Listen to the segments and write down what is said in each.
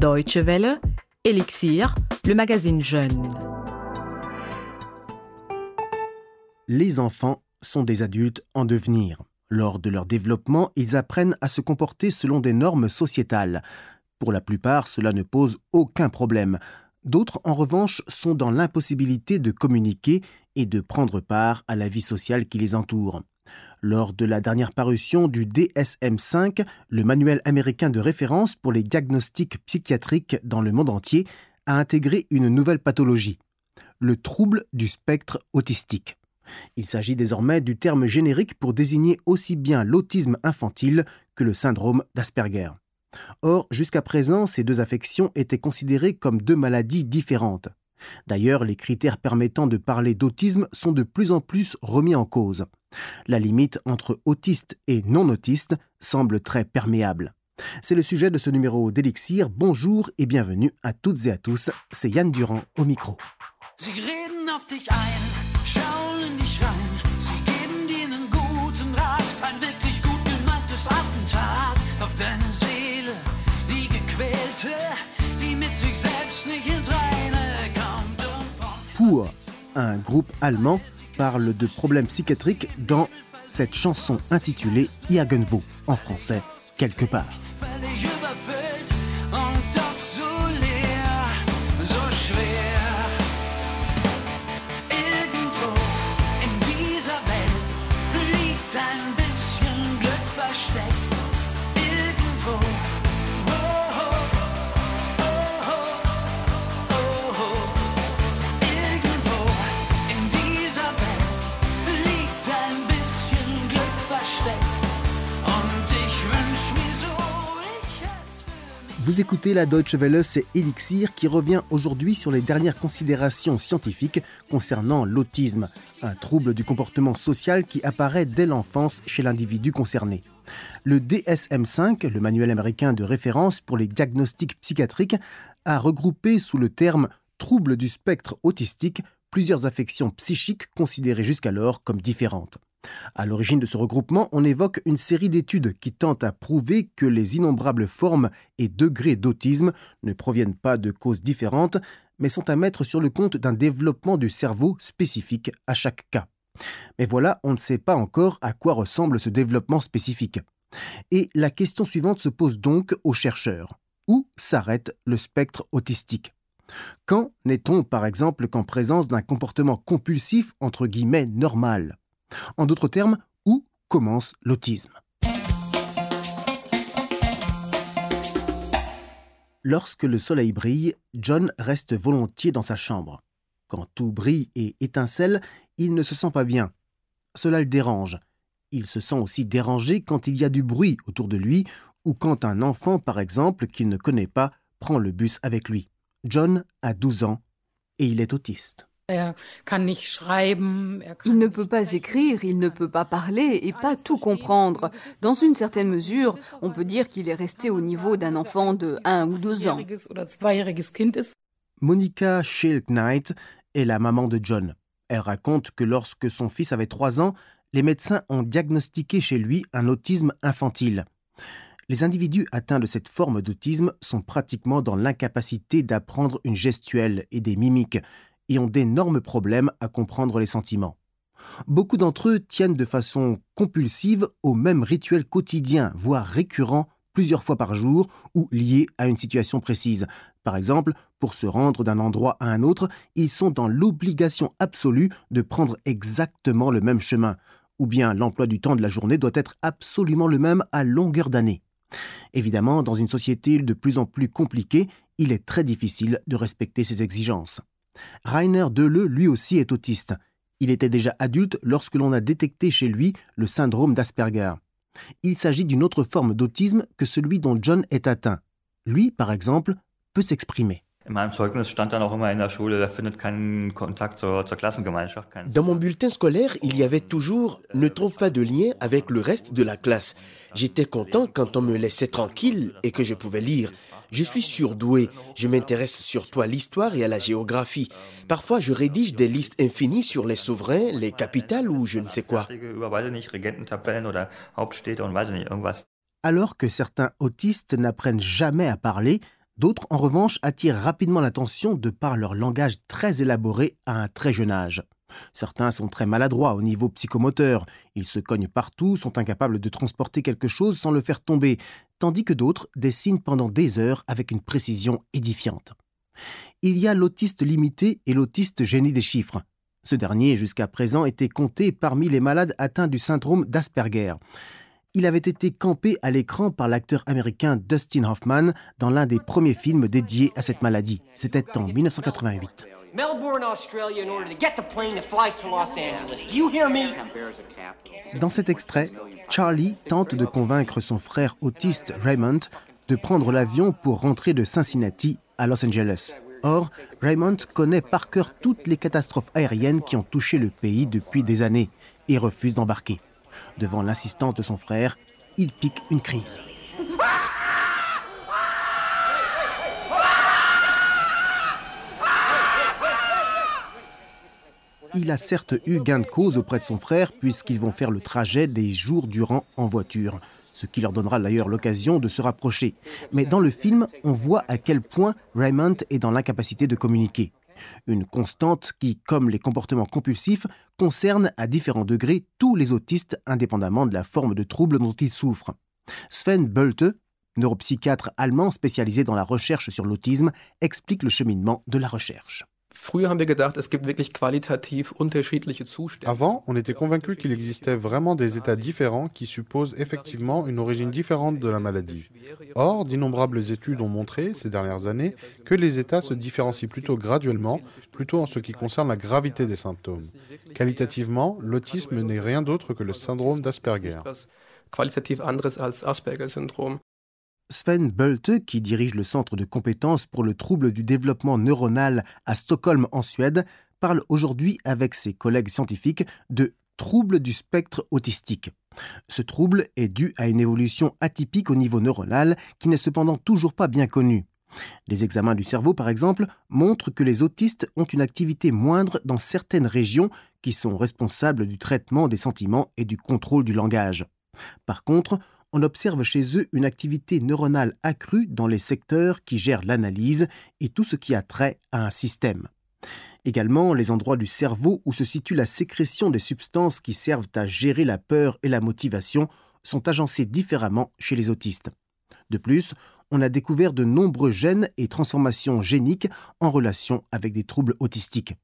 Deutsche Welle, Elixir, le magazine Jeune. Les enfants sont des adultes en devenir. Lors de leur développement, ils apprennent à se comporter selon des normes sociétales. Pour la plupart, cela ne pose aucun problème. D'autres, en revanche, sont dans l'impossibilité de communiquer et de prendre part à la vie sociale qui les entoure. Lors de la dernière parution du DSM-5, le manuel américain de référence pour les diagnostics psychiatriques dans le monde entier a intégré une nouvelle pathologie, le trouble du spectre autistique. Il s'agit désormais du terme générique pour désigner aussi bien l'autisme infantile que le syndrome d'Asperger. Or, jusqu'à présent, ces deux affections étaient considérées comme deux maladies différentes. D'ailleurs, les critères permettant de parler d'autisme sont de plus en plus remis en cause. La limite entre autiste et non autiste semble très perméable. C'est le sujet de ce numéro d'Elixir. Bonjour et bienvenue à toutes et à tous. C'est Yann Durand au micro. Un groupe allemand parle de problèmes psychiatriques dans cette chanson intitulée Irgendwo, en français, quelque part. Vous écoutez la Deutsche Welle, c'est Elixir qui revient aujourd'hui sur les dernières considérations scientifiques concernant l'autisme, un trouble du comportement social qui apparaît dès l'enfance chez l'individu concerné. Le DSM-5, le manuel américain de référence pour les diagnostics psychiatriques, a regroupé sous le terme trouble du spectre autistique plusieurs affections psychiques considérées jusqu'alors comme différentes. À l'origine de ce regroupement, on évoque une série d'études qui tentent à prouver que les innombrables formes et degrés d'autisme ne proviennent pas de causes différentes, mais sont à mettre sur le compte d'un développement du cerveau spécifique à chaque cas. Mais voilà, on ne sait pas encore à quoi ressemble ce développement spécifique. Et la question suivante se pose donc aux chercheurs. Où s'arrête le spectre autistique? Quand n'est-on par exemple qu'en présence d'un comportement compulsif entre guillemets normal? En d'autres termes, où commence l'autisme? Lorsque le soleil brille, John reste volontiers dans sa chambre. Quand tout brille et étincelle, il ne se sent pas bien. Cela le dérange. Il se sent aussi dérangé quand il y a du bruit autour de lui ou quand un enfant, par exemple, qu'il ne connaît pas, prend le bus avec lui. John a 12 ans et il est autiste. Er il ne peut pas écrire, il ne peut pas parler et pas tout comprendre. Dans une certaine mesure, on peut dire qu'il est resté au niveau d'un enfant de 1 ou 2 ans. Monica Schilknight est la maman de John. Elle raconte que lorsque son fils avait 3 ans, les médecins ont diagnostiqué chez lui un autisme infantile. Les individus atteints de cette forme d'autisme sont pratiquement dans l'incapacité d'apprendre une gestuelle et des mimiques, et ont d'énormes problèmes à comprendre les sentiments. Beaucoup d'entre eux tiennent de façon compulsive au même rituel quotidien, voire récurrent, plusieurs fois par jour ou lié à une situation précise. Par exemple, pour se rendre d'un endroit à un autre, ils sont dans l'obligation absolue de prendre exactement le même chemin, ou bien l'emploi du temps de la journée doit être absolument le même à longueur d'année. Évidemment, dans une société de plus en plus compliquée, il est très difficile de respecter ces exigences. Rainer Deleu, lui aussi, est autiste. Il était déjà adulte lorsque l'on a détecté chez lui le syndrome d'Asperger. Il s'agit d'une autre forme d'autisme que celui dont John est atteint. Lui, par exemple, peut s'exprimer. Dans mon bulletin scolaire, il y avait toujours ne trouve pas de lien avec le reste de la classe. J'étais content quand on me laissait tranquille et que je pouvais lire. Je suis surdoué. Je m'intéresse surtout à l'histoire et à la géographie. Parfois, je rédige des listes infinies sur les souverains, les capitales ou je ne sais quoi. Alors que certains autistes n'apprennent jamais à parler, D'autres, en revanche, attirent rapidement l'attention de par leur langage très élaboré à un très jeune âge. Certains sont très maladroits au niveau psychomoteur, ils se cognent partout, sont incapables de transporter quelque chose sans le faire tomber, tandis que d'autres dessinent pendant des heures avec une précision édifiante. Il y a l'autiste limité et l'autiste génie des chiffres. Ce dernier, jusqu'à présent, était compté parmi les malades atteints du syndrome d'Asperger. Il avait été campé à l'écran par l'acteur américain Dustin Hoffman dans l'un des premiers films dédiés à cette maladie. C'était en 1988. Dans cet extrait, Charlie tente de convaincre son frère autiste Raymond de prendre l'avion pour rentrer de Cincinnati à Los Angeles. Or, Raymond connaît par cœur toutes les catastrophes aériennes qui ont touché le pays depuis des années et refuse d'embarquer. Devant l'insistance de son frère, il pique une crise. Il a certes eu gain de cause auprès de son frère puisqu'ils vont faire le trajet des jours durant en voiture, ce qui leur donnera d'ailleurs l'occasion de se rapprocher. Mais dans le film, on voit à quel point Raymond est dans l'incapacité de communiquer. Une constante qui, comme les comportements compulsifs, concerne à différents degrés tous les autistes indépendamment de la forme de trouble dont ils souffrent. Sven Bölte, neuropsychiatre allemand spécialisé dans la recherche sur l'autisme, explique le cheminement de la recherche. Avant, on était convaincu qu'il existait vraiment des états différents qui supposent effectivement une origine différente de la maladie. Or, d'innombrables études ont montré ces dernières années que les états se différencient plutôt graduellement, plutôt en ce qui concerne la gravité des symptômes. Qualitativement, l'autisme n'est rien d'autre que le syndrome d'Asperger. Sven Bölte, qui dirige le centre de compétences pour le trouble du développement neuronal à Stockholm en Suède, parle aujourd'hui avec ses collègues scientifiques de trouble du spectre autistique. Ce trouble est dû à une évolution atypique au niveau neuronal qui n'est cependant toujours pas bien connue. Les examens du cerveau, par exemple, montrent que les autistes ont une activité moindre dans certaines régions qui sont responsables du traitement des sentiments et du contrôle du langage. Par contre, on observe chez eux une activité neuronale accrue dans les secteurs qui gèrent l'analyse et tout ce qui a trait à un système. Également, les endroits du cerveau où se situe la sécrétion des substances qui servent à gérer la peur et la motivation sont agencés différemment chez les autistes. De plus, on a découvert de nombreux gènes et transformations géniques en relation avec des troubles autistiques.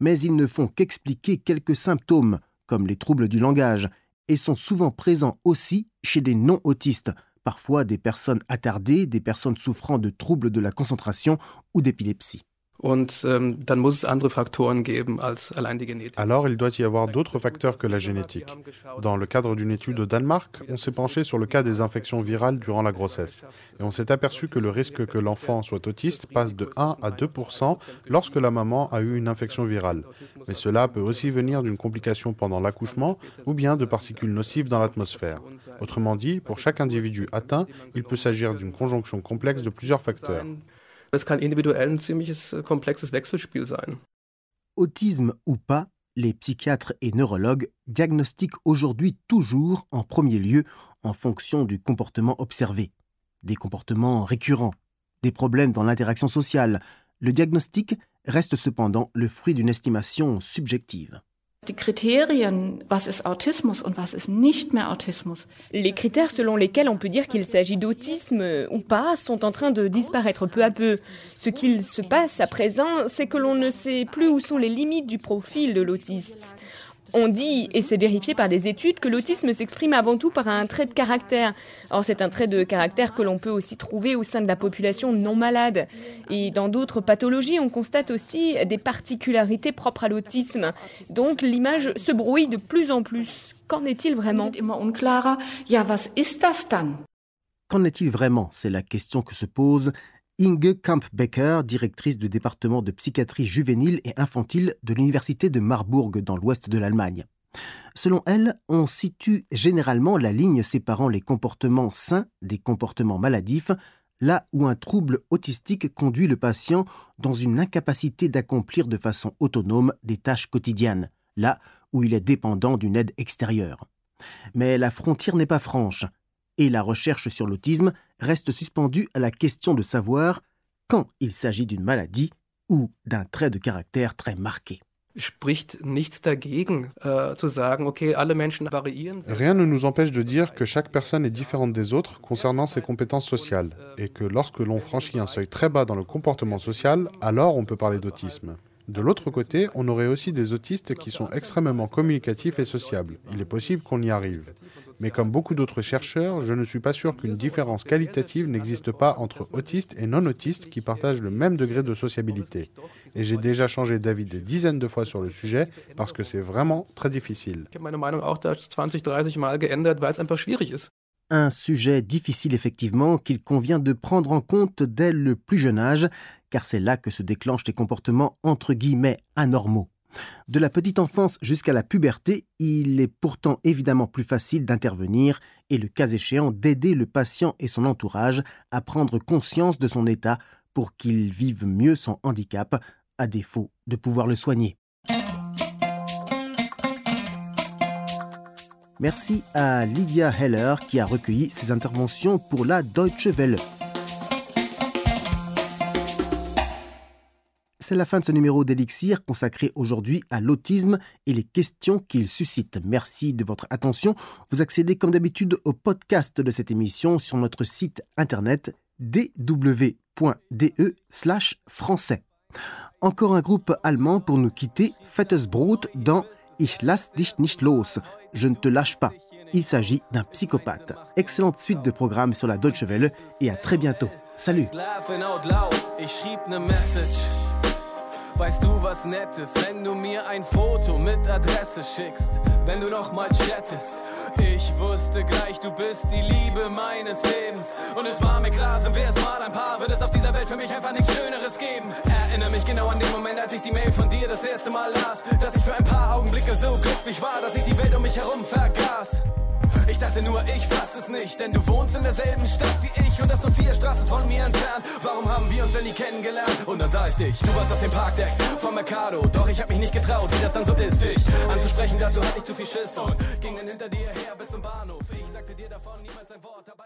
Mais ils ne font qu'expliquer quelques symptômes, comme les troubles du langage, et sont souvent présents aussi chez des non-autistes, parfois des personnes attardées, des personnes souffrant de troubles de la concentration ou d'épilepsie. Ähm, Alors il doit y avoir d'autres facteurs que la génétique. Dans le cadre d'une étude au Danemark, on s'est penché sur le cas des infections virales durant la grossesse. Et on s'est aperçu que le risque que l'enfant soit autiste passe de 1 à 2% lorsque la maman a eu une infection virale. Mais cela peut aussi venir d'une complication pendant l'accouchement ou bien de particules nocives dans l'atmosphère. Autrement dit, pour chaque individu atteint, il peut s'agir d'une conjonction complexe de plusieurs facteurs. Kann individuell ein ziemliches äh, komplexes Wechselspiel sein. Autisme ou pas, les psychiatres et neurologues diagnostiquent aujourd'hui toujours en premier lieu en fonction du comportement observé. Des comportements récurrents, des problèmes dans l'interaction sociale. Le diagnostic reste cependant le fruit d'une estimation subjective. Les critères selon lesquels on peut dire qu'il s'agit d'autisme ou pas sont en train de disparaître peu à peu. Ce qu'il se passe à présent, c'est que l'on ne sait plus où sont les limites du profil de l'autiste. On dit, et c'est vérifié par des études, que l'autisme s'exprime avant tout par un trait de caractère. Or, c'est un trait de caractère que l'on peut aussi trouver au sein de la population non malade. Et dans d'autres pathologies, on constate aussi des particularités propres à l'autisme. Donc, l'image se brouille de plus en plus. Qu'en est-il vraiment? Qu'en est-il vraiment? C'est la question que se pose Inge Kamp-Becker, directrice du département de psychiatrie juvénile et infantile de l'Université de Marbourg dans l'ouest de l'Allemagne. Selon elle, on situe généralement la ligne séparant les comportements sains des comportements maladifs, là où un trouble autistique conduit le patient dans une incapacité d'accomplir de façon autonome des tâches quotidiennes, là où il est dépendant d'une aide extérieure. Mais la frontière n'est pas franche et la recherche sur l'autisme reste suspendue à la question de savoir quand il s'agit d'une maladie ou d'un trait de caractère très marqué. Rien ne nous empêche de dire que chaque personne est différente des autres concernant ses compétences sociales et que lorsque l'on franchit un seuil très bas dans le comportement social, alors on peut parler d'autisme. De l'autre côté, on aurait aussi des autistes qui sont extrêmement communicatifs et sociables. Il est possible qu'on y arrive. Mais comme beaucoup d'autres chercheurs, je ne suis pas sûr qu'une différence qualitative n'existe pas entre autistes et non-autistes qui partagent le même degré de sociabilité. Et j'ai déjà changé d'avis des dizaines de fois sur le sujet parce que c'est vraiment très difficile. Un sujet difficile effectivement qu'il convient de prendre en compte dès le plus jeune âge, car c'est là que se déclenchent les comportements entre guillemets anormaux. De la petite enfance jusqu'à la puberté, il est pourtant évidemment plus facile d'intervenir et le cas échéant d'aider le patient et son entourage à prendre conscience de son état pour qu'il vive mieux son handicap, à défaut de pouvoir le soigner. Merci à Lydia Heller qui a recueilli ses interventions pour la Deutsche Welle. C'est la fin de ce numéro d'Elixir consacré aujourd'hui à l'autisme et les questions qu'il suscite. Merci de votre attention. Vous accédez comme d'habitude au podcast de cette émission sur notre site internet dw.de français. Encore un groupe allemand pour nous quitter, Fettes Brot dans Ich lass dich nicht los, je ne te lâche pas. Il s'agit d'un psychopathe. Excellente suite de programmes sur la Deutsche Welle et à très bientôt. Salut Weißt du was Nettes, wenn du mir ein Foto mit Adresse schickst, wenn du noch mal chattest. Ich wusste gleich, du bist die Liebe meines Lebens. Und es war mir klar, sind wir es mal ein Paar, wird es auf dieser Welt für mich einfach nichts Schöneres geben. Erinnere mich genau an den Moment, als ich die Mail von dir das erste Mal las, dass ich für ein paar Augenblicke so glücklich war, dass ich die Welt um mich herum vergaß. Ich dachte nur, ich fass es nicht, denn du wohnst in derselben Stadt wie ich und das nur vier Straßen von mir entfernt. Warum haben wir uns denn nie kennengelernt? Und dann sah ich dich, du warst auf dem Parkdeck vom Mercado, doch ich hab mich nicht getraut, wie das dann so ist, dich anzusprechen. Dazu hatte ich zu viel Schiss und ging dann hinter dir her bis zum Bahnhof. Ich sagte dir davon niemals ein Wort, aber